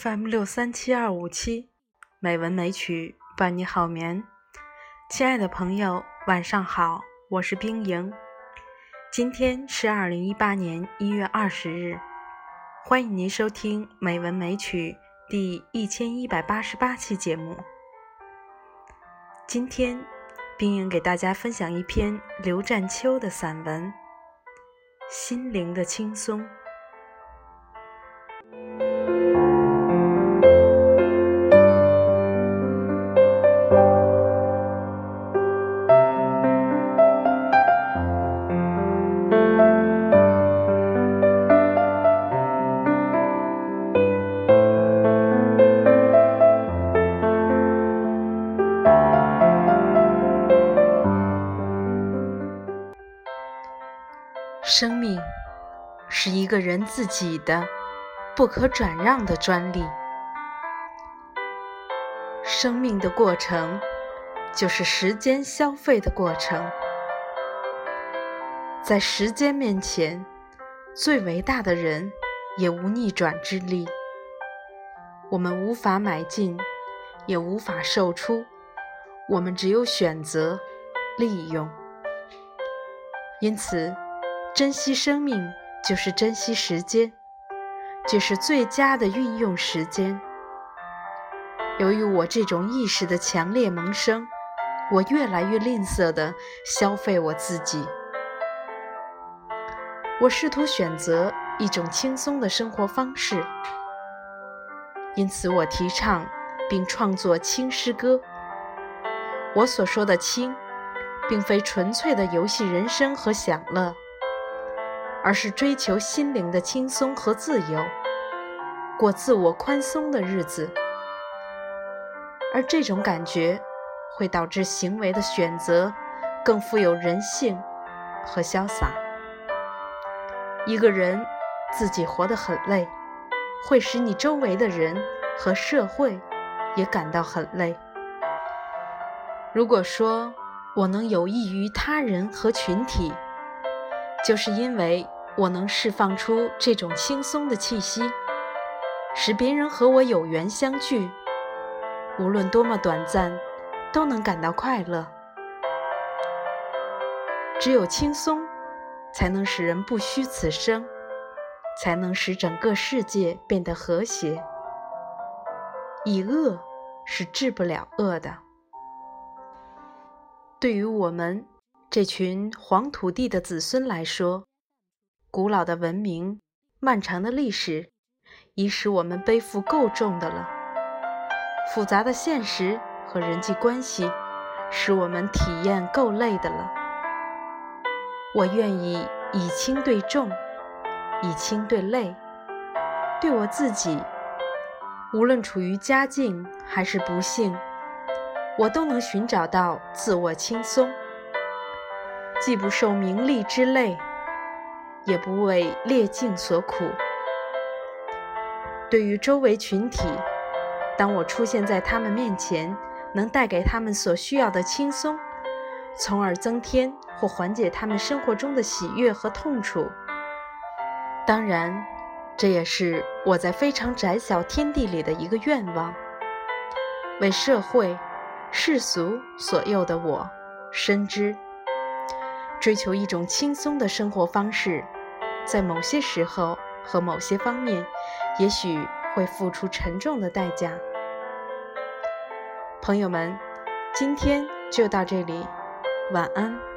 FM 六三七二五七，美文美曲伴你好眠。亲爱的朋友，晚上好，我是冰莹。今天是二零一八年一月二十日，欢迎您收听《美文美曲》第一千一百八十八期节目。今天，冰莹给大家分享一篇刘占秋的散文《心灵的轻松》。生命是一个人自己的不可转让的专利。生命的过程就是时间消费的过程。在时间面前，最伟大的人也无逆转之力。我们无法买进，也无法售出，我们只有选择、利用。因此。珍惜生命，就是珍惜时间，就是最佳的运用时间。由于我这种意识的强烈萌生，我越来越吝啬地消费我自己。我试图选择一种轻松的生活方式，因此我提倡并创作轻诗歌。我所说的“轻”，并非纯粹的游戏人生和享乐。而是追求心灵的轻松和自由，过自我宽松的日子，而这种感觉会导致行为的选择更富有人性和潇洒。一个人自己活得很累，会使你周围的人和社会也感到很累。如果说我能有益于他人和群体，就是因为我能释放出这种轻松的气息，使别人和我有缘相聚，无论多么短暂，都能感到快乐。只有轻松，才能使人不虚此生，才能使整个世界变得和谐。以恶是治不了恶的。对于我们。这群黄土地的子孙来说，古老的文明、漫长的历史，已使我们背负够重的了；复杂的现实和人际关系，使我们体验够累的了。我愿意以轻对重，以轻对累，对我自己，无论处于佳境还是不幸，我都能寻找到自我轻松。既不受名利之累，也不为劣境所苦。对于周围群体，当我出现在他们面前，能带给他们所需要的轻松，从而增添或缓解他们生活中的喜悦和痛楚。当然，这也是我在非常窄小天地里的一个愿望。为社会、世俗所诱的我，深知。追求一种轻松的生活方式，在某些时候和某些方面，也许会付出沉重的代价。朋友们，今天就到这里，晚安。